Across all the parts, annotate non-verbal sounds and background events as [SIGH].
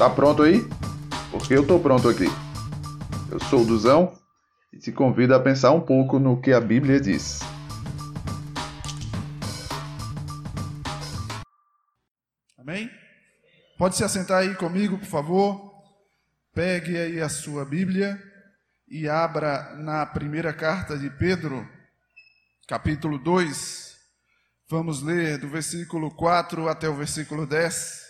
Tá pronto aí? Porque eu tô pronto aqui. Eu sou o Duzão e te convido a pensar um pouco no que a Bíblia diz. Amém? Pode se assentar aí comigo, por favor. Pegue aí a sua Bíblia e abra na primeira carta de Pedro, capítulo 2. Vamos ler do versículo 4 até o versículo 10.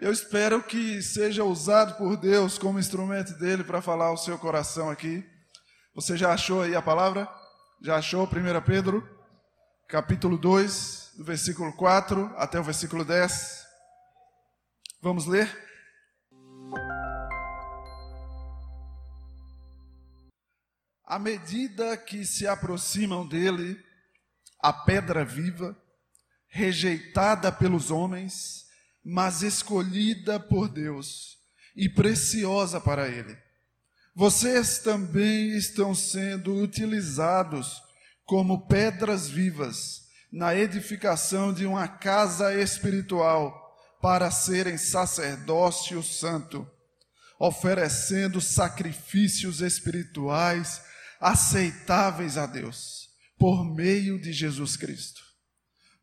Eu espero que seja usado por Deus como instrumento dele para falar ao seu coração aqui. Você já achou aí a palavra? Já achou 1 Pedro, capítulo 2, do versículo 4 até o versículo 10? Vamos ler? À medida que se aproximam dele, a pedra viva, rejeitada pelos homens, mas escolhida por Deus e preciosa para Ele. Vocês também estão sendo utilizados como pedras vivas na edificação de uma casa espiritual para serem sacerdócio santo, oferecendo sacrifícios espirituais aceitáveis a Deus por meio de Jesus Cristo.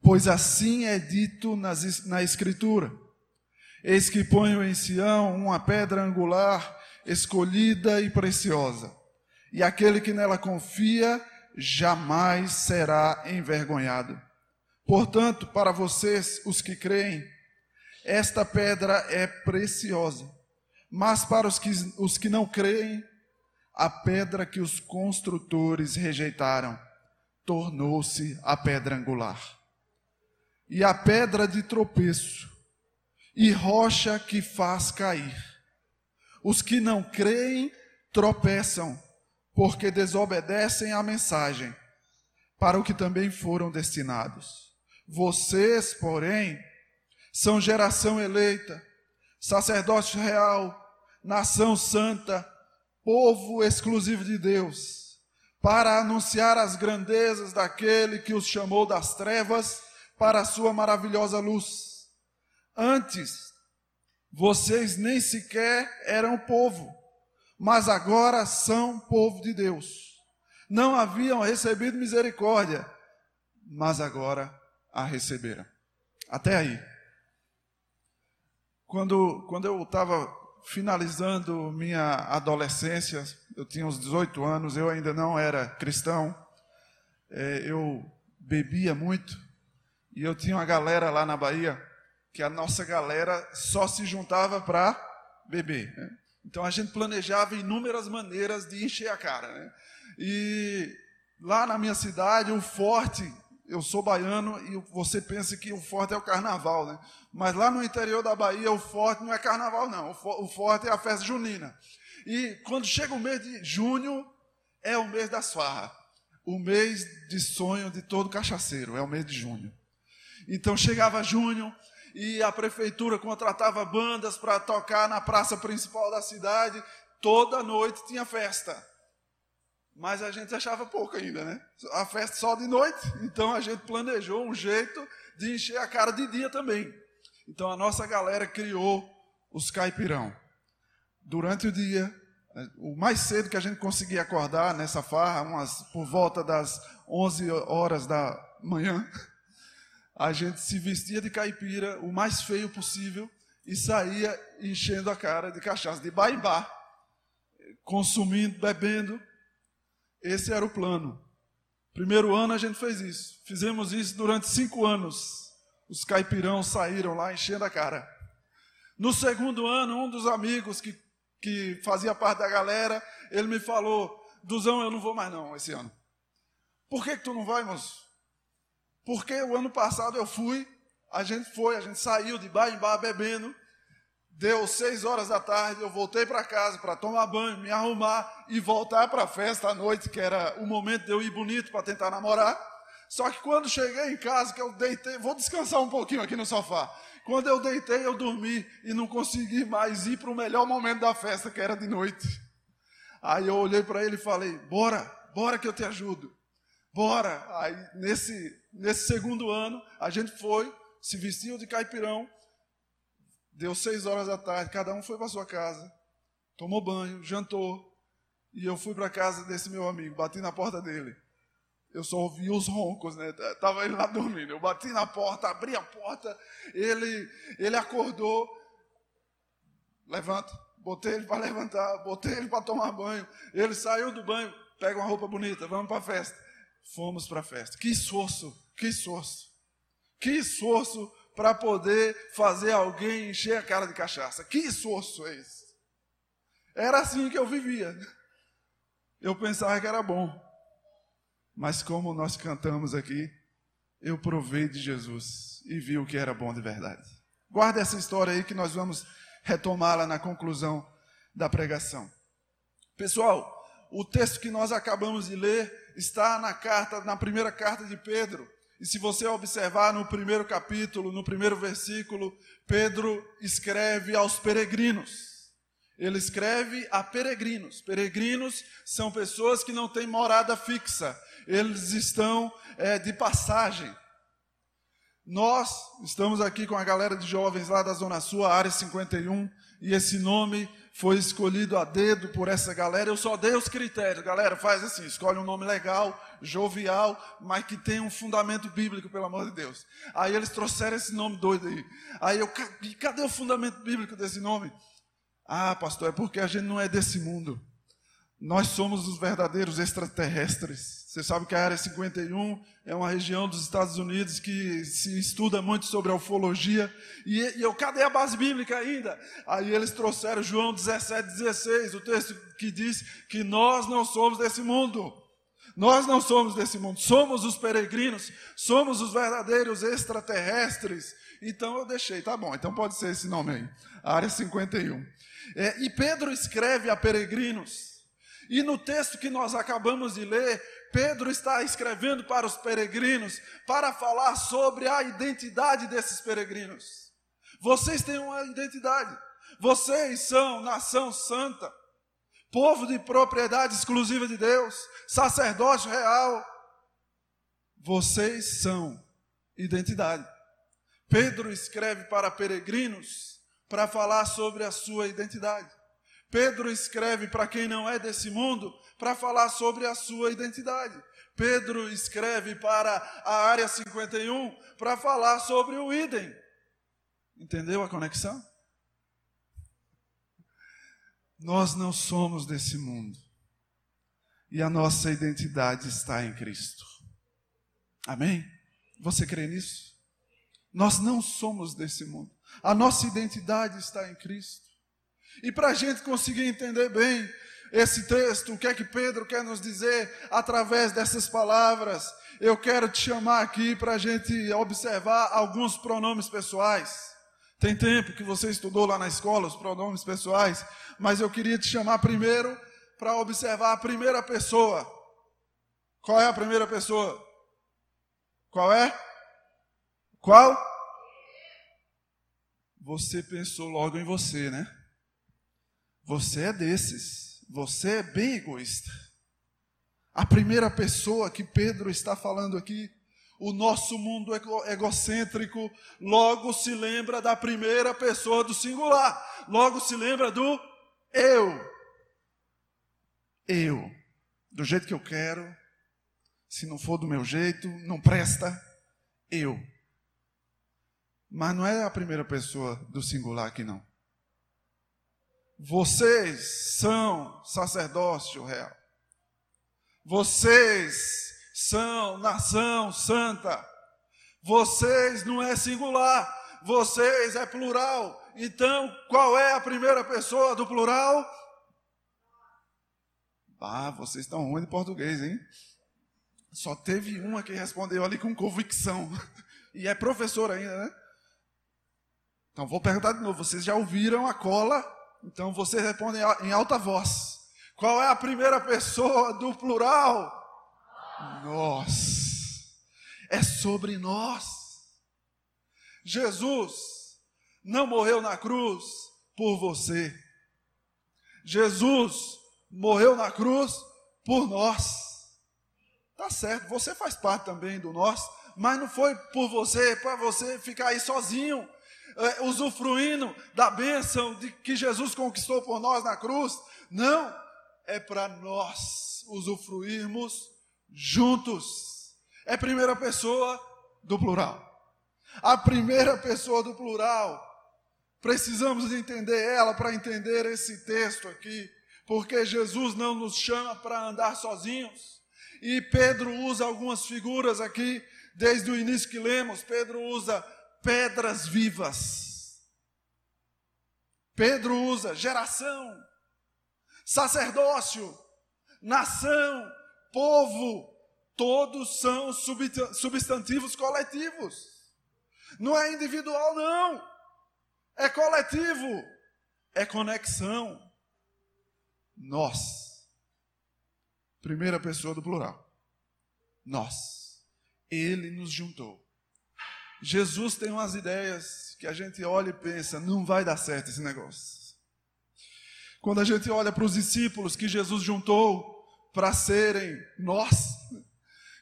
Pois assim é dito nas, na Escritura: Eis que ponho em Sião uma pedra angular, escolhida e preciosa, e aquele que nela confia jamais será envergonhado. Portanto, para vocês, os que creem, esta pedra é preciosa, mas para os que, os que não creem, a pedra que os construtores rejeitaram tornou-se a pedra angular e a pedra de tropeço, e rocha que faz cair. Os que não creem tropeçam, porque desobedecem à mensagem, para o que também foram destinados. Vocês, porém, são geração eleita, sacerdócio real, nação santa, povo exclusivo de Deus, para anunciar as grandezas daquele que os chamou das trevas para a sua maravilhosa luz. Antes, vocês nem sequer eram povo, mas agora são povo de Deus. Não haviam recebido misericórdia, mas agora a receberam. Até aí. Quando, quando eu estava finalizando minha adolescência, eu tinha uns 18 anos, eu ainda não era cristão, é, eu bebia muito, e eu tinha uma galera lá na Bahia, que a nossa galera só se juntava para beber. Né? Então a gente planejava inúmeras maneiras de encher a cara. Né? E lá na minha cidade, o forte, eu sou baiano e você pensa que o forte é o carnaval, né? Mas lá no interior da Bahia, o forte não é carnaval, não. O forte é a festa junina. E quando chega o mês de junho, é o mês das farras. O mês de sonho de todo cachaceiro, é o mês de junho. Então chegava junho e a prefeitura contratava bandas para tocar na praça principal da cidade. Toda noite tinha festa. Mas a gente achava pouco ainda, né? A festa só de noite. Então a gente planejou um jeito de encher a cara de dia também. Então a nossa galera criou os caipirão. Durante o dia, o mais cedo que a gente conseguia acordar nessa farra, umas por volta das 11 horas da manhã, a gente se vestia de caipira, o mais feio possível, e saía enchendo a cara de cachaça, de bar em consumindo, bebendo. Esse era o plano. Primeiro ano a gente fez isso. Fizemos isso durante cinco anos. Os caipirão saíram lá enchendo a cara. No segundo ano, um dos amigos que, que fazia parte da galera, ele me falou: Duzão, eu não vou mais não esse ano. Por que, que tu não vai, moço? Porque o ano passado eu fui, a gente foi, a gente saiu de bar em bar bebendo. Deu seis horas da tarde, eu voltei para casa para tomar banho, me arrumar e voltar para a festa à noite, que era o momento de eu ir bonito para tentar namorar. Só que quando cheguei em casa, que eu deitei, vou descansar um pouquinho aqui no sofá. Quando eu deitei, eu dormi e não consegui mais ir para o melhor momento da festa, que era de noite. Aí eu olhei para ele e falei: Bora, bora que eu te ajudo. Bora. Aí nesse Nesse segundo ano, a gente foi, se vestiu de caipirão, Deu seis horas da tarde, cada um foi para sua casa, tomou banho, jantou, e eu fui para casa desse meu amigo, bati na porta dele. Eu só ouvi os roncos, né? Tava ele lá dormindo. Eu bati na porta, abri a porta, ele, ele acordou. Levanta. Botei ele para levantar, botei ele para tomar banho. Ele saiu do banho, pega uma roupa bonita, vamos para a festa. Fomos para a festa. Que esforço, que esforço. Que esforço para poder fazer alguém encher a cara de cachaça. Que esforço é esse? Era assim que eu vivia. Eu pensava que era bom. Mas como nós cantamos aqui, eu provei de Jesus e vi o que era bom de verdade. Guarda essa história aí que nós vamos retomá-la na conclusão da pregação. Pessoal, o texto que nós acabamos de ler está na carta, na primeira carta de Pedro. E se você observar no primeiro capítulo, no primeiro versículo, Pedro escreve aos peregrinos. Ele escreve a peregrinos. Peregrinos são pessoas que não têm morada fixa, eles estão é, de passagem. Nós estamos aqui com a galera de jovens lá da Zona Sul, área 51, e esse nome foi escolhido a dedo por essa galera. Eu só dei os critérios. Galera, faz assim: escolhe um nome legal, jovial, mas que tenha um fundamento bíblico, pelo amor de Deus. Aí eles trouxeram esse nome doido aí. Aí eu, cadê o fundamento bíblico desse nome? Ah, pastor, é porque a gente não é desse mundo. Nós somos os verdadeiros extraterrestres. Você sabe que a área 51 é uma região dos Estados Unidos que se estuda muito sobre a ufologia. E, e eu, cadê a base bíblica ainda? Aí eles trouxeram João 17, 16, o texto que diz que nós não somos desse mundo. Nós não somos desse mundo, somos os peregrinos, somos os verdadeiros extraterrestres. Então eu deixei, tá bom, então pode ser esse nome aí, área 51. É, e Pedro escreve a peregrinos. E no texto que nós acabamos de ler, Pedro está escrevendo para os peregrinos para falar sobre a identidade desses peregrinos. Vocês têm uma identidade. Vocês são nação santa, povo de propriedade exclusiva de Deus, sacerdócio real. Vocês são identidade. Pedro escreve para peregrinos para falar sobre a sua identidade. Pedro escreve para quem não é desse mundo para falar sobre a sua identidade. Pedro escreve para a área 51 para falar sobre o idem. Entendeu a conexão? Nós não somos desse mundo. E a nossa identidade está em Cristo. Amém? Você crê nisso? Nós não somos desse mundo. A nossa identidade está em Cristo. E para a gente conseguir entender bem esse texto, o que é que Pedro quer nos dizer através dessas palavras, eu quero te chamar aqui para a gente observar alguns pronomes pessoais. Tem tempo que você estudou lá na escola os pronomes pessoais, mas eu queria te chamar primeiro para observar a primeira pessoa. Qual é a primeira pessoa? Qual é? Qual? Você pensou logo em você, né? Você é desses. Você é bem egoísta. A primeira pessoa que Pedro está falando aqui, o nosso mundo egocêntrico, logo se lembra da primeira pessoa do singular. Logo se lembra do eu. Eu. Do jeito que eu quero. Se não for do meu jeito, não presta. Eu. Mas não é a primeira pessoa do singular aqui, não. Vocês são sacerdócio real. Vocês são nação santa. Vocês não é singular, vocês é plural. Então, qual é a primeira pessoa do plural? Ah, vocês estão ruins de português, hein? Só teve uma que respondeu ali com convicção. [LAUGHS] E é professor ainda, né? Então vou perguntar de novo: vocês já ouviram a cola então você responde em alta voz. Qual é a primeira pessoa do plural? Nós. É sobre nós. Jesus não morreu na cruz por você. Jesus morreu na cruz por nós. Tá certo, você faz parte também do nós, mas não foi por você, para você ficar aí sozinho. É, usufruindo da bênção de que Jesus conquistou por nós na cruz. Não, é para nós usufruirmos juntos. É primeira pessoa do plural. A primeira pessoa do plural. Precisamos entender ela para entender esse texto aqui, porque Jesus não nos chama para andar sozinhos. E Pedro usa algumas figuras aqui, desde o início que lemos. Pedro usa pedras vivas. Pedro usa geração, sacerdócio, nação, povo, todos são substantivos coletivos. Não é individual, não. É coletivo. É conexão. Nós. Primeira pessoa do plural. Nós. Ele nos juntou. Jesus tem umas ideias que a gente olha e pensa, não vai dar certo esse negócio. Quando a gente olha para os discípulos que Jesus juntou para serem nós,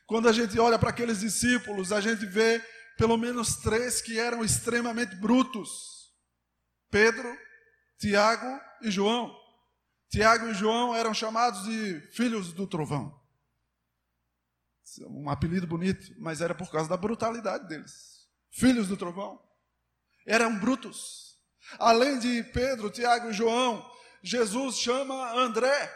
quando a gente olha para aqueles discípulos, a gente vê pelo menos três que eram extremamente brutos: Pedro, Tiago e João. Tiago e João eram chamados de filhos do trovão. Um apelido bonito, mas era por causa da brutalidade deles filhos do trovão, eram brutos. Além de Pedro, Tiago e João, Jesus chama André.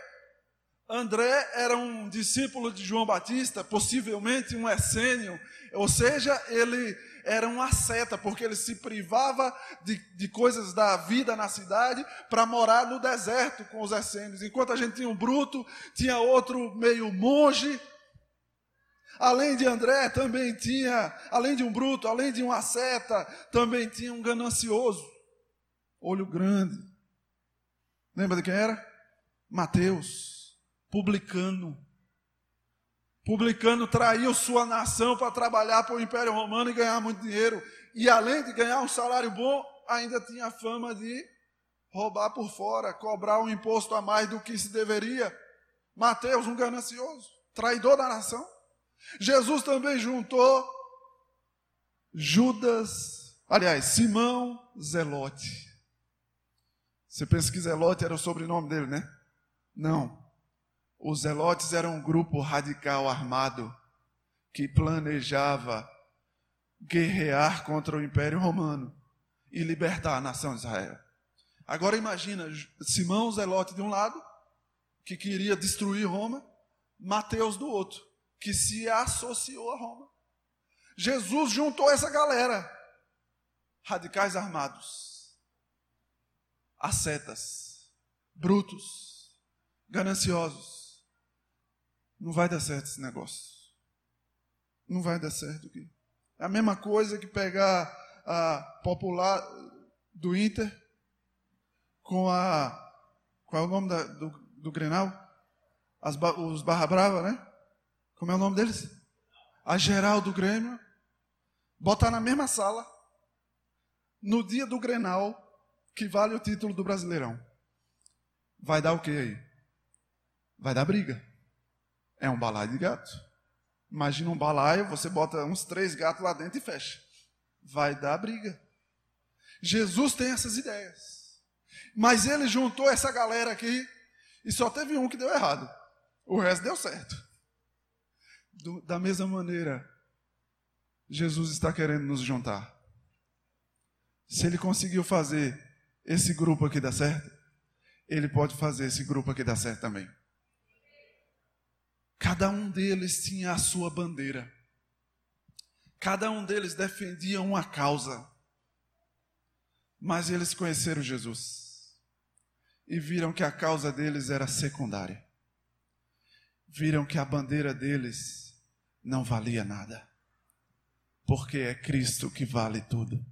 André era um discípulo de João Batista, possivelmente um essênio, ou seja, ele era um asceta, porque ele se privava de, de coisas da vida na cidade para morar no deserto com os essênios. Enquanto a gente tinha um bruto, tinha outro meio monge, Além de André, também tinha, além de um bruto, além de um asceta, também tinha um ganancioso, olho grande. Lembra de quem era? Mateus, publicano. Publicano traiu sua nação para trabalhar para o Império Romano e ganhar muito dinheiro. E além de ganhar um salário bom, ainda tinha fama de roubar por fora, cobrar um imposto a mais do que se deveria. Mateus, um ganancioso, traidor da nação. Jesus também juntou Judas, aliás, Simão Zelote. Você pensa que Zelote era o sobrenome dele, né? Não. Os Zelotes eram um grupo radical armado que planejava guerrear contra o Império Romano e libertar a nação de Israel. Agora imagina Simão Zelote de um lado, que queria destruir Roma, Mateus do outro, que se associou a Roma. Jesus juntou essa galera, radicais armados, ascetas, brutos, gananciosos. Não vai dar certo esse negócio. Não vai dar certo aqui. É a mesma coisa que pegar a popular do Inter com a. Qual é o nome da, do, do Grenal? As, os Barra Brava, né? Como é o nome deles? A geral do Grêmio. Botar na mesma sala. No dia do Grenal, que vale o título do Brasileirão. Vai dar o que aí? Vai dar briga. É um balaio de gato. Imagina um balaio, você bota uns três gatos lá dentro e fecha. Vai dar briga. Jesus tem essas ideias. Mas ele juntou essa galera aqui e só teve um que deu errado. O resto deu certo. Do, da mesma maneira, Jesus está querendo nos juntar. Se ele conseguiu fazer esse grupo aqui dar certo, ele pode fazer esse grupo aqui dar certo também. Cada um deles tinha a sua bandeira. Cada um deles defendia uma causa. Mas eles conheceram Jesus e viram que a causa deles era secundária. Viram que a bandeira deles não valia nada. Porque é Cristo que vale tudo.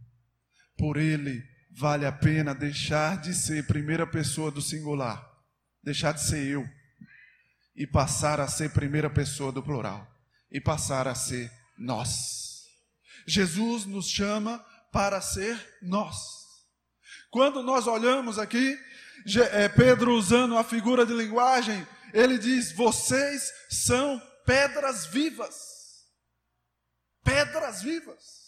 Por Ele vale a pena deixar de ser primeira pessoa do singular, deixar de ser eu, e passar a ser primeira pessoa do plural, e passar a ser nós. Jesus nos chama para ser nós. Quando nós olhamos aqui, é, Pedro usando a figura de linguagem, ele diz: vocês são pedras vivas. Pedras vivas.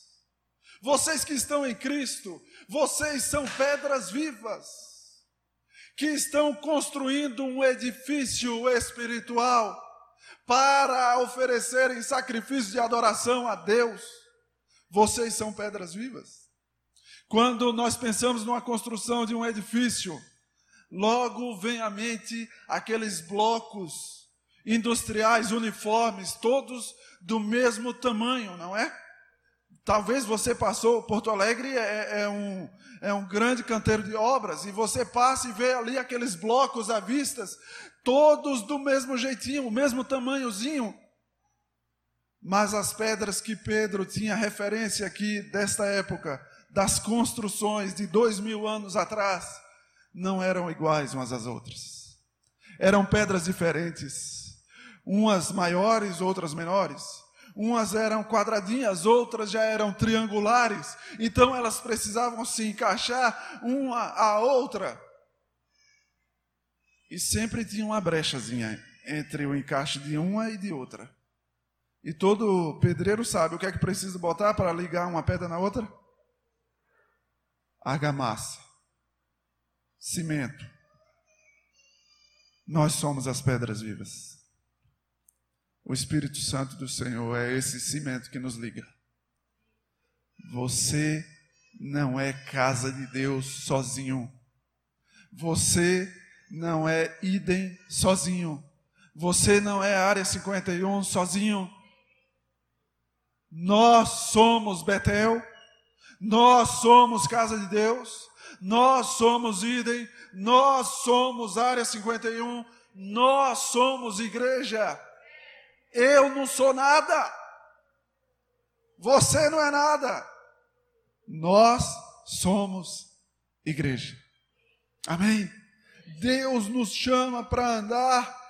Vocês que estão em Cristo, vocês são pedras vivas, que estão construindo um edifício espiritual para oferecerem sacrifício de adoração a Deus. Vocês são pedras vivas. Quando nós pensamos numa construção de um edifício, logo vem à mente aqueles blocos industriais uniformes, todos do mesmo tamanho, não é? Talvez você passou, Porto Alegre é, é, um, é um grande canteiro de obras, e você passa e vê ali aqueles blocos à vista, todos do mesmo jeitinho, o mesmo tamanhozinho. Mas as pedras que Pedro tinha referência aqui desta época, das construções de dois mil anos atrás, não eram iguais umas às outras. Eram pedras diferentes, umas maiores, outras menores. Umas eram quadradinhas, outras já eram triangulares. Então elas precisavam se encaixar uma à outra. E sempre tinha uma brechazinha entre o encaixe de uma e de outra. E todo pedreiro sabe o que é que precisa botar para ligar uma pedra na outra? Argamassa, cimento. Nós somos as pedras vivas. O Espírito Santo do Senhor é esse cimento que nos liga. Você não é casa de Deus sozinho. Você não é idem sozinho. Você não é área 51 sozinho. Nós somos Betel. Nós somos casa de Deus. Nós somos idem. Nós somos área 51. Nós somos igreja. Eu não sou nada. Você não é nada. Nós somos igreja. Amém? Deus nos chama para andar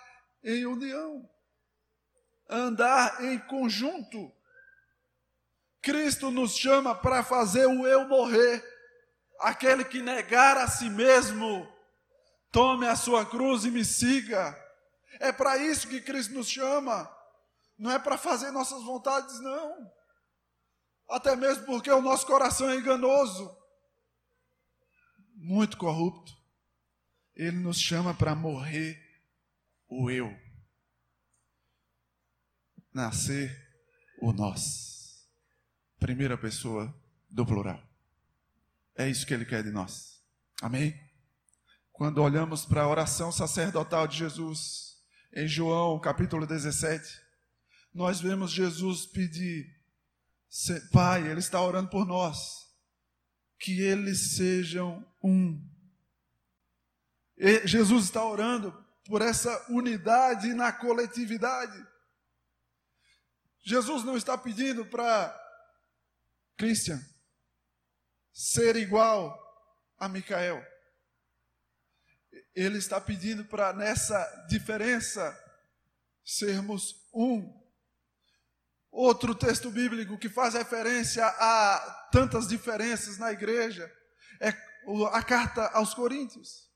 em união, andar em conjunto. Cristo nos chama para fazer o eu morrer. Aquele que negar a si mesmo, tome a sua cruz e me siga. É para isso que Cristo nos chama. Não é para fazer nossas vontades, não. Até mesmo porque o nosso coração é enganoso, muito corrupto. Ele nos chama para morrer o eu, nascer o nós. Primeira pessoa do plural. É isso que ele quer de nós. Amém? Quando olhamos para a oração sacerdotal de Jesus, em João capítulo 17, nós vemos Jesus pedir, Pai, Ele está orando por nós, que eles sejam um Jesus está orando por essa unidade na coletividade. Jesus não está pedindo para Christian ser igual a Micael. Ele está pedindo para nessa diferença sermos um. Outro texto bíblico que faz referência a tantas diferenças na igreja é a carta aos Coríntios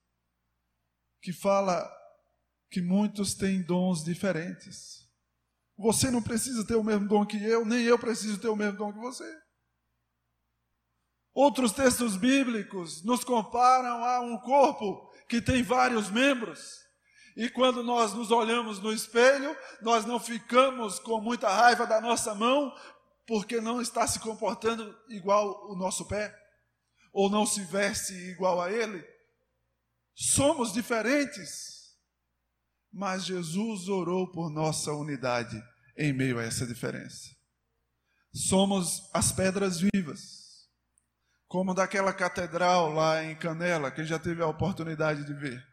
que fala que muitos têm dons diferentes. Você não precisa ter o mesmo dom que eu, nem eu preciso ter o mesmo dom que você. Outros textos bíblicos nos comparam a um corpo que tem vários membros. E quando nós nos olhamos no espelho, nós não ficamos com muita raiva da nossa mão, porque não está se comportando igual o nosso pé, ou não se veste igual a ele. Somos diferentes, mas Jesus orou por nossa unidade em meio a essa diferença. Somos as pedras vivas, como daquela catedral lá em Canela, quem já teve a oportunidade de ver.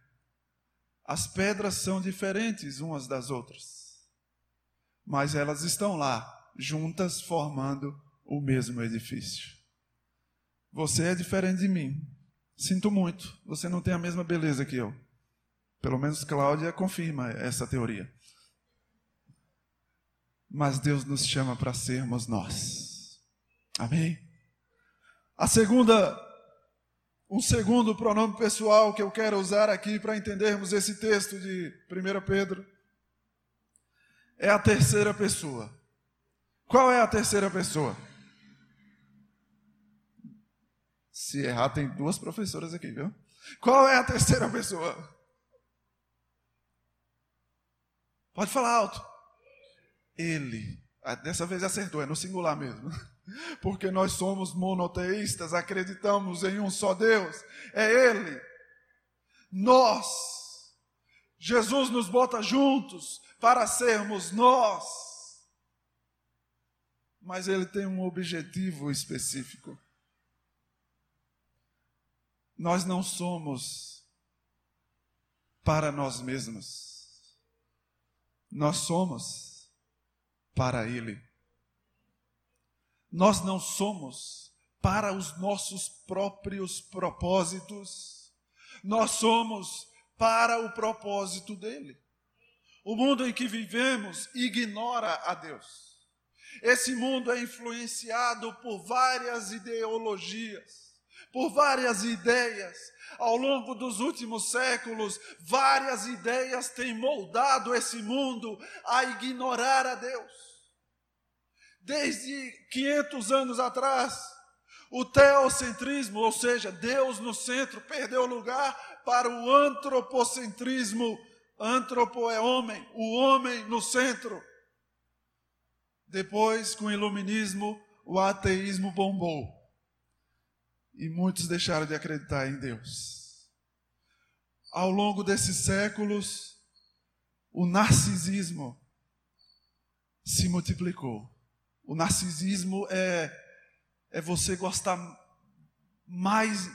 As pedras são diferentes umas das outras, mas elas estão lá, juntas, formando o mesmo edifício. Você é diferente de mim, Sinto muito, você não tem a mesma beleza que eu. Pelo menos Cláudia confirma essa teoria. Mas Deus nos chama para sermos nós. Amém? A segunda, um segundo pronome pessoal que eu quero usar aqui para entendermos esse texto de 1 Pedro é a terceira pessoa. Qual é a terceira pessoa? Se errar, tem duas professoras aqui, viu? Qual é a terceira pessoa? Pode falar alto. Ele. Ah, dessa vez acertou, é no singular mesmo. [LAUGHS] Porque nós somos monoteístas, acreditamos em um só Deus. É Ele. Nós. Jesus nos bota juntos para sermos nós. Mas Ele tem um objetivo específico. Nós não somos para nós mesmos. Nós somos para Ele. Nós não somos para os nossos próprios propósitos. Nós somos para o propósito dele. O mundo em que vivemos ignora a Deus. Esse mundo é influenciado por várias ideologias por várias ideias. Ao longo dos últimos séculos, várias ideias têm moldado esse mundo a ignorar a Deus. Desde 500 anos atrás, o teocentrismo, ou seja, Deus no centro, perdeu lugar para o antropocentrismo. Antropo é homem, o homem no centro. Depois, com o iluminismo, o ateísmo bombou. E muitos deixaram de acreditar em Deus. Ao longo desses séculos, o narcisismo se multiplicou. O narcisismo é, é você gostar mais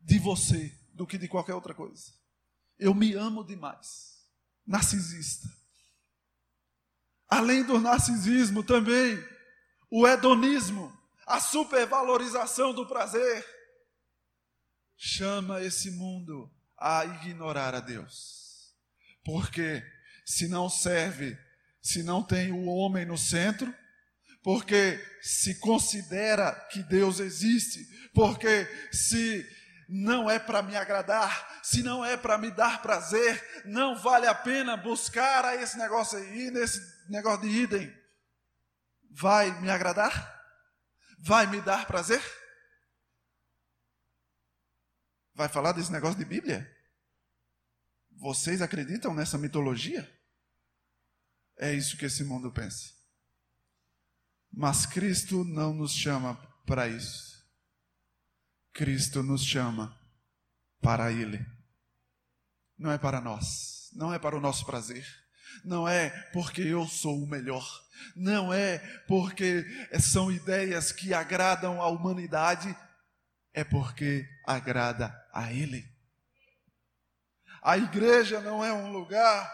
de você do que de qualquer outra coisa. Eu me amo demais. Narcisista. Além do narcisismo, também o hedonismo, a supervalorização do prazer chama esse mundo a ignorar a Deus. Porque se não serve, se não tem o homem no centro, porque se considera que Deus existe, porque se não é para me agradar, se não é para me dar prazer, não vale a pena buscar a esse negócio aí, nesse negócio de idem. Vai me agradar? Vai me dar prazer? vai falar desse negócio de Bíblia? Vocês acreditam nessa mitologia? É isso que esse mundo pensa. Mas Cristo não nos chama para isso. Cristo nos chama para Ele. Não é para nós, não é para o nosso prazer, não é porque eu sou o melhor, não é porque são ideias que agradam a humanidade, é porque agrada a Ele. A igreja não é um lugar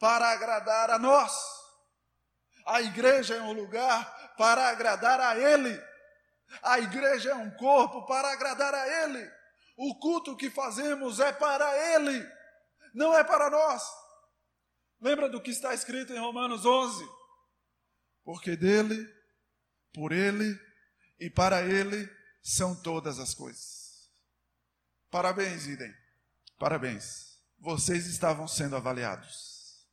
para agradar a nós. A igreja é um lugar para agradar a Ele. A igreja é um corpo para agradar a Ele. O culto que fazemos é para Ele, não é para nós. Lembra do que está escrito em Romanos 11? Porque dele, por Ele e para Ele são todas as coisas. Parabéns, Idem. Parabéns. Vocês estavam sendo avaliados.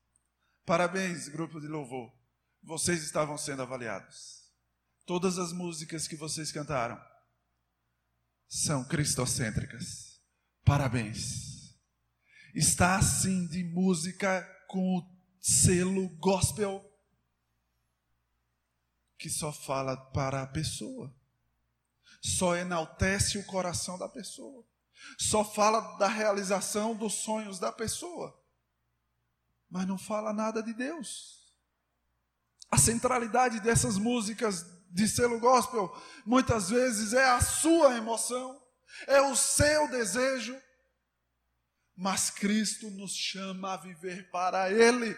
Parabéns, grupo de louvor. Vocês estavam sendo avaliados. Todas as músicas que vocês cantaram são cristocêntricas. Parabéns. Está assim de música com o selo gospel que só fala para a pessoa só enaltece o coração da pessoa, só fala da realização dos sonhos da pessoa, mas não fala nada de Deus. A centralidade dessas músicas de selo gospel muitas vezes é a sua emoção, é o seu desejo, mas Cristo nos chama a viver para Ele.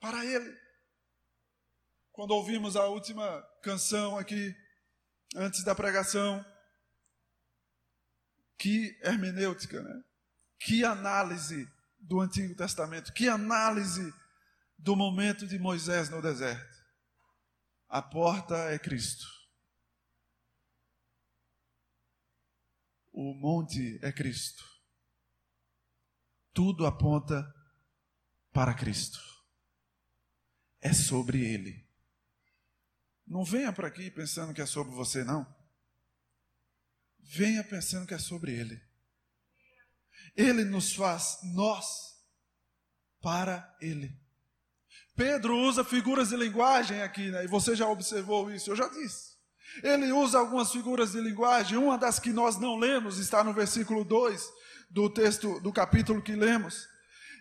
Para Ele. Quando ouvimos a última canção aqui, antes da pregação. Que hermenêutica, né? Que análise do Antigo Testamento, que análise do momento de Moisés no deserto. A porta é Cristo. O monte é Cristo. Tudo aponta para Cristo. É sobre Ele. Não venha para aqui pensando que é sobre você, não. venha pensando que é sobre Ele. Ele nos faz nós para Ele. Pedro usa figuras de linguagem aqui, né? e você já observou isso, eu já disse. Ele usa algumas figuras de linguagem, uma das que nós não lemos está no versículo 2 do texto do capítulo que lemos.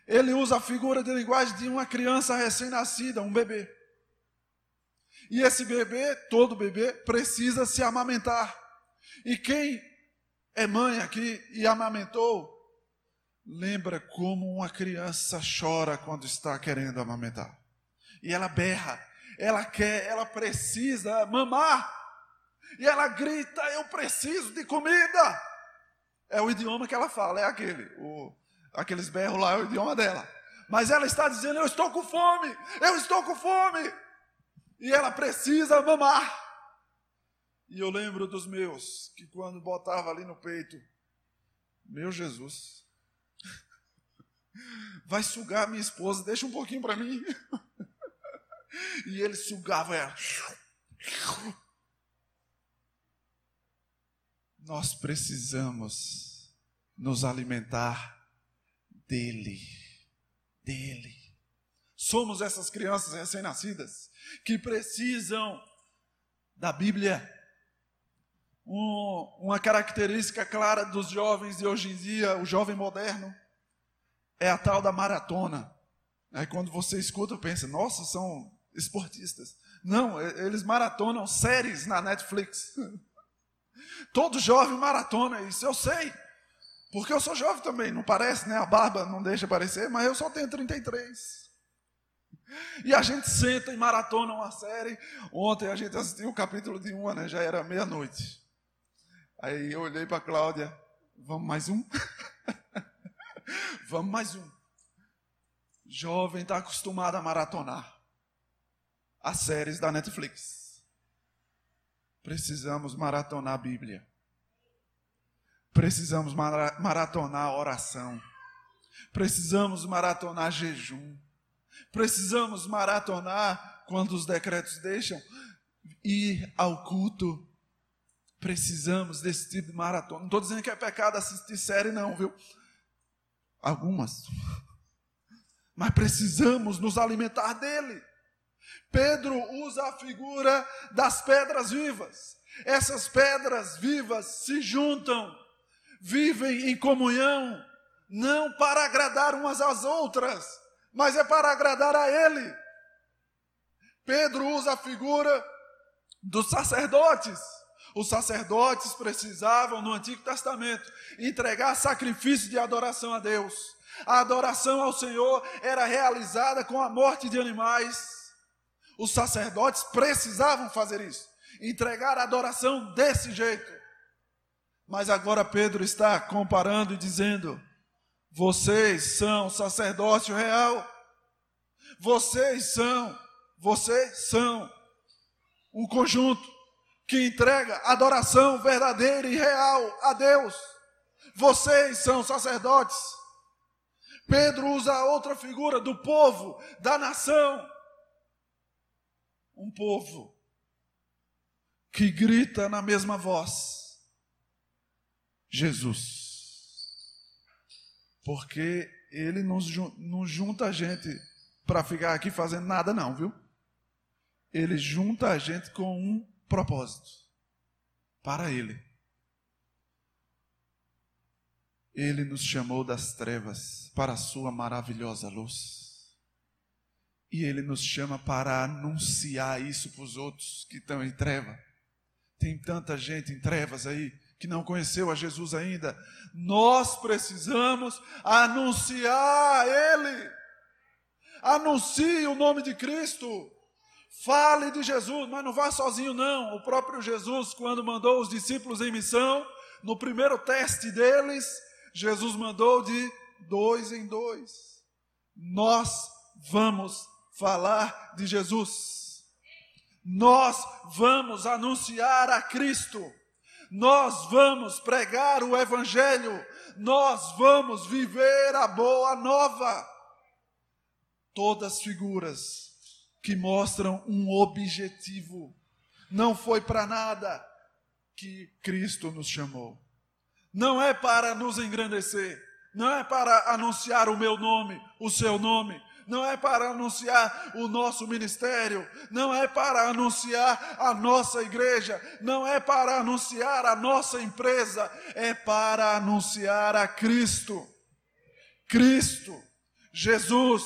Ele usa a figura de linguagem de uma criança recém-nascida, um bebê. E esse bebê, todo bebê, precisa se amamentar. E quem é mãe aqui e amamentou, lembra como uma criança chora quando está querendo amamentar. E ela berra, ela quer, ela precisa mamar. E ela grita: Eu preciso de comida. É o idioma que ela fala, é aquele. O, aqueles berros lá é o idioma dela. Mas ela está dizendo: Eu estou com fome, eu estou com fome. E ela precisa mamar. E eu lembro dos meus, que quando botava ali no peito, meu Jesus, [LAUGHS] vai sugar minha esposa, deixa um pouquinho para mim. [LAUGHS] E ele sugava ela. Nós precisamos nos alimentar dele, dele. Somos essas crianças recém-nascidas que precisam da Bíblia um, uma característica clara dos jovens de hoje em dia, o jovem moderno, é a tal da maratona. Aí quando você escuta, pensa, nossa, são esportistas. Não, eles maratonam séries na Netflix. [LAUGHS] Todo jovem maratona isso, eu sei. Porque eu sou jovem também, não parece, né? A barba não deixa parecer, mas eu só tenho 33. E a gente senta e maratona uma série. Ontem a gente assistiu o capítulo de uma, né? Já era meia-noite. Aí eu olhei para a Cláudia, vamos mais um? [LAUGHS] vamos mais um. Jovem está acostumado a maratonar as séries da Netflix. Precisamos maratonar a Bíblia. Precisamos maratonar a oração. Precisamos maratonar jejum. Precisamos maratonar quando os decretos deixam ir ao culto Precisamos desse tipo de maratona. Não estou dizendo que é pecado assistir série, não, viu? Algumas. Mas precisamos nos alimentar dele. Pedro usa a figura das pedras vivas. Essas pedras vivas se juntam, vivem em comunhão, não para agradar umas às outras, mas é para agradar a Ele. Pedro usa a figura dos sacerdotes. Os sacerdotes precisavam, no Antigo Testamento, entregar sacrifício de adoração a Deus. A adoração ao Senhor era realizada com a morte de animais. Os sacerdotes precisavam fazer isso, entregar a adoração desse jeito. Mas agora Pedro está comparando e dizendo: vocês são sacerdócio real. Vocês são, vocês são um conjunto que entrega adoração verdadeira e real a Deus. Vocês são sacerdotes. Pedro usa outra figura do povo, da nação. Um povo que grita na mesma voz: Jesus. Porque ele não junta a gente para ficar aqui fazendo nada, não, viu? Ele junta a gente com um propósito para Ele. Ele nos chamou das trevas para a Sua maravilhosa luz. E Ele nos chama para anunciar isso para os outros que estão em treva. Tem tanta gente em trevas aí que não conheceu a Jesus ainda. Nós precisamos anunciar Ele. Anuncie o nome de Cristo. Fale de Jesus, mas não vá sozinho, não. O próprio Jesus, quando mandou os discípulos em missão, no primeiro teste deles, Jesus mandou de dois em dois. Nós vamos falar de Jesus. Nós vamos anunciar a Cristo. Nós vamos pregar o Evangelho. Nós vamos viver a boa nova. Todas figuras que mostram um objetivo. Não foi para nada, que Cristo nos chamou. Não é para nos engrandecer, não é para anunciar o meu nome, o seu nome, não é para anunciar o nosso ministério, não é para anunciar a nossa igreja, não é para anunciar a nossa empresa, é para anunciar a Cristo. Cristo, Jesus,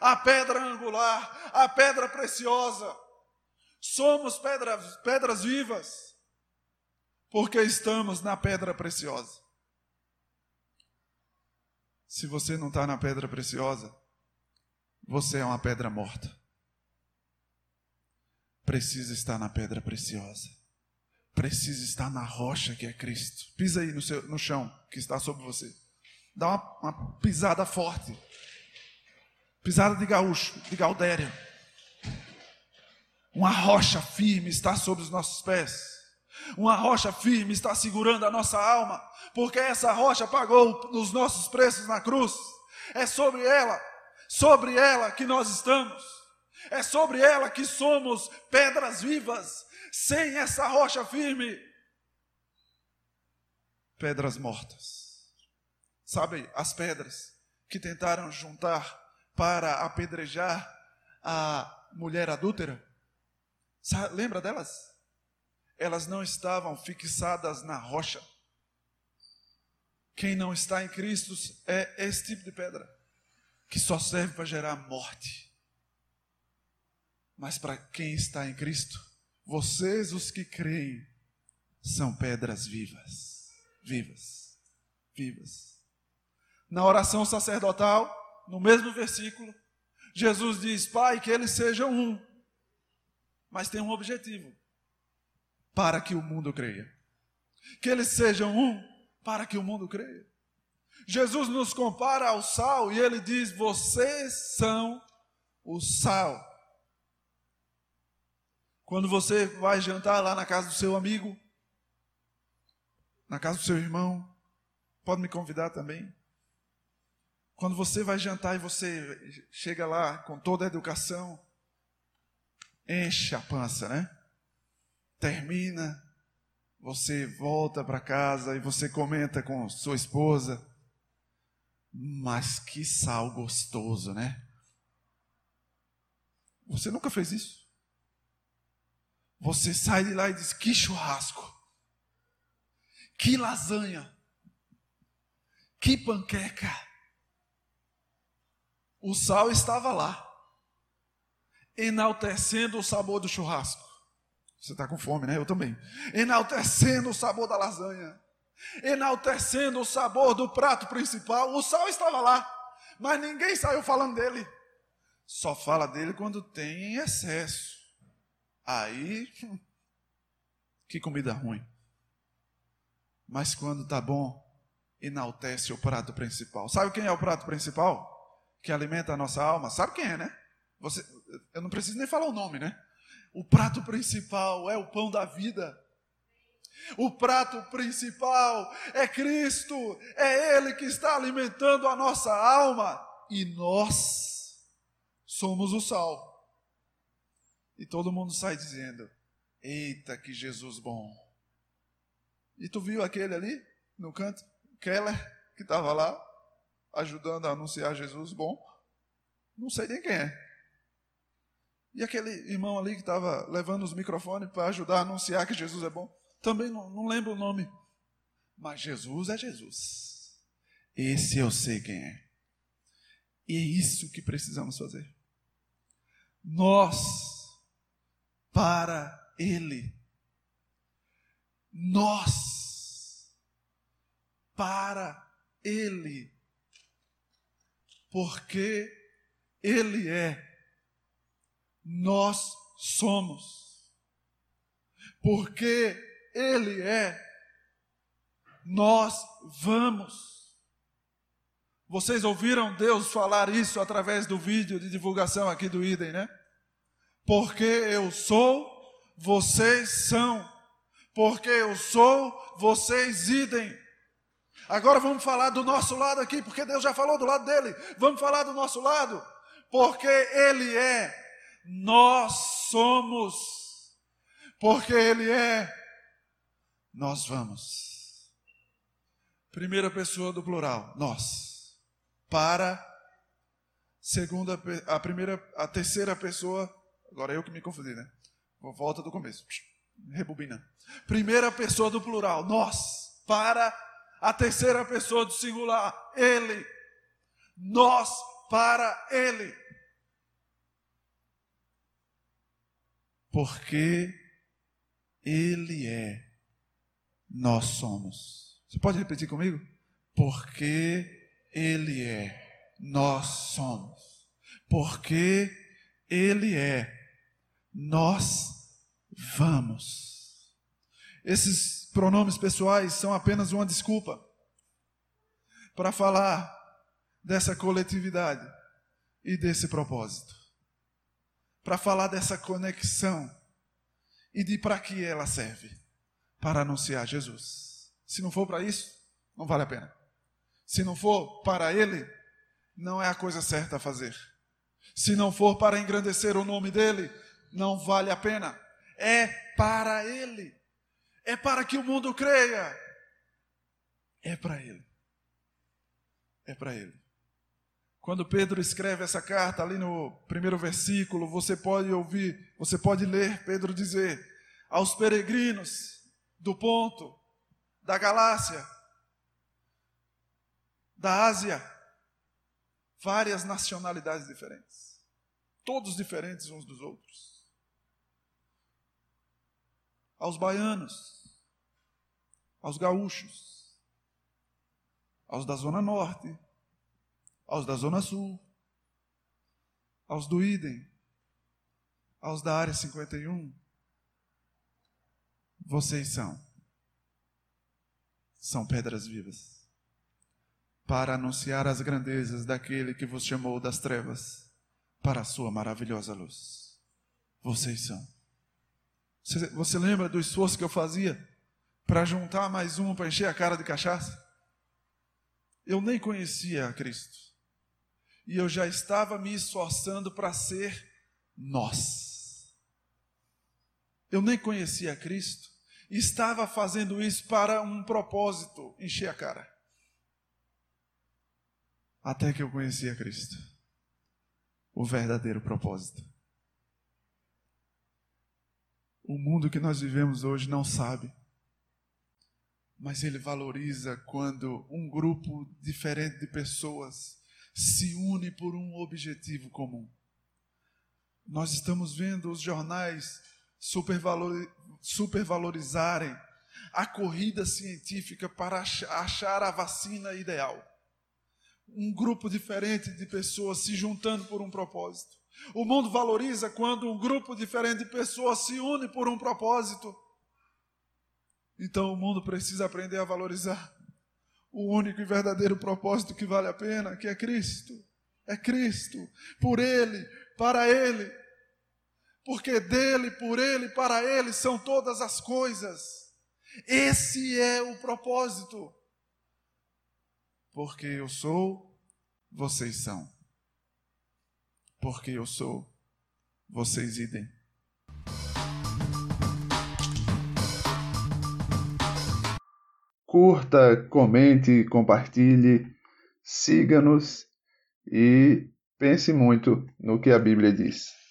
a pedra angular, a pedra preciosa. Somos pedras, vivas, porque estamos na pedra preciosa. Se você não está na pedra preciosa, você é uma pedra morta. Precisa estar na pedra preciosa. Precisa estar na rocha que é Cristo. Pisa aí no, seu, no chão que está sobre você. Dá uma, uma pisada forte. Pisada de gaúcho, de gaudéria. Uma rocha firme está sobre os nossos pés. Uma rocha firme está segurando a nossa alma, porque essa rocha pagou os nossos preços na cruz. É sobre ela sobre ela que nós estamos. É sobre ela que somos pedras vivas. Sem essa rocha firme, pedras mortas. Sabe, as pedras que tentaram juntar para apedrejar a mulher adúltera? Lembra delas? Elas não estavam fixadas na rocha. Quem não está em Cristo é esse tipo de pedra que só serve para gerar morte. Mas para quem está em Cristo, vocês os que creem são pedras vivas, vivas, vivas. Na oração sacerdotal, no mesmo versículo, Jesus diz: Pai, que eles sejam um, mas tem um objetivo: para que o mundo creia. Que eles sejam um, para que o mundo creia. Jesus nos compara ao sal e ele diz: Vocês são o sal. Quando você vai jantar lá na casa do seu amigo, na casa do seu irmão, pode me convidar também. Quando você vai jantar e você chega lá com toda a educação, enche a pança, né? Termina, você volta para casa e você comenta com sua esposa mas que sal gostoso, né? Você nunca fez isso? Você sai de lá e diz: que churrasco, que lasanha, que panqueca. O sal estava lá, enaltecendo o sabor do churrasco. Você está com fome, né? Eu também. Enaltecendo o sabor da lasanha enaltecendo o sabor do prato principal. O sal estava lá, mas ninguém saiu falando dele. Só fala dele quando tem excesso. Aí, [LAUGHS] que comida ruim. Mas quando está bom, enaltece o prato principal. Sabe quem é o prato principal? Que alimenta a nossa alma? Sabe quem é, né? Você, eu não preciso nem falar o nome, né? O prato principal é o pão da vida. O prato principal é Cristo, é Ele que está alimentando a nossa alma e nós somos o sal. E todo mundo sai dizendo: Eita, que Jesus bom. E tu viu aquele ali no canto, Keller, que estava lá, ajudando a anunciar Jesus bom? Não sei nem quem é. E aquele irmão ali que estava levando os microfones para ajudar a anunciar que Jesus é bom? Também não, não lembro o nome. Mas Jesus é Jesus. Esse eu sei quem é. E é isso que precisamos fazer. Nós, para Ele. Nós, para Ele. Porque Ele é. Nós somos. Porque ele é. Nós vamos. Vocês ouviram Deus falar isso através do vídeo de divulgação aqui do Idem, né? Porque eu sou, vocês são. Porque eu sou, vocês idem. Agora vamos falar do nosso lado aqui, porque Deus já falou do lado dele. Vamos falar do nosso lado. Porque Ele é, nós somos. Porque Ele é, nós vamos. Primeira pessoa do plural, nós. Para segunda a primeira a terceira pessoa, agora eu que me confundi, né? Volta do começo. Rebobina. Primeira pessoa do plural, nós. Para a terceira pessoa do singular, ele. Nós para ele. Porque ele é, nós somos. Você pode repetir comigo? Porque ele é, nós somos. Porque ele é, nós vamos. Esses pronomes pessoais são apenas uma desculpa para falar dessa coletividade e desse propósito. Para falar dessa conexão e de para que ela serve para anunciar Jesus. Se não for para isso, não vale a pena. Se não for para ele, não é a coisa certa a fazer. Se não for para engrandecer o nome dele, não vale a pena. É para ele. É para que o mundo creia. É para ele. É para ele. Quando Pedro escreve essa carta ali no primeiro versículo, você pode ouvir, você pode ler Pedro dizer: aos peregrinos do ponto, da Galácia, da Ásia, várias nacionalidades diferentes, todos diferentes uns dos outros. Aos baianos, aos gaúchos, aos da Zona Norte, aos da Zona Sul, aos do Idem, aos da Área 51. Vocês são, são pedras vivas, para anunciar as grandezas daquele que vos chamou das trevas para a sua maravilhosa luz. Vocês são. Você, você lembra do esforço que eu fazia para juntar mais um para encher a cara de cachaça? Eu nem conhecia a Cristo e eu já estava me esforçando para ser nós. Eu nem conhecia Cristo estava fazendo isso para um propósito, encher a cara. Até que eu conhecia Cristo, o verdadeiro propósito. O mundo que nós vivemos hoje não sabe, mas ele valoriza quando um grupo diferente de pessoas se une por um objetivo comum. Nós estamos vendo os jornais supervalor, supervalorizarem a corrida científica para achar a vacina ideal. Um grupo diferente de pessoas se juntando por um propósito. O mundo valoriza quando um grupo diferente de pessoas se une por um propósito. Então o mundo precisa aprender a valorizar o único e verdadeiro propósito que vale a pena, que é Cristo. É Cristo, por Ele, para Ele. Porque dele, por Ele, para Ele são todas as coisas. Esse é o propósito. Porque eu sou, vocês são. Porque eu sou, vocês idem. Curta, comente, compartilhe, siga-nos e pense muito no que a Bíblia diz.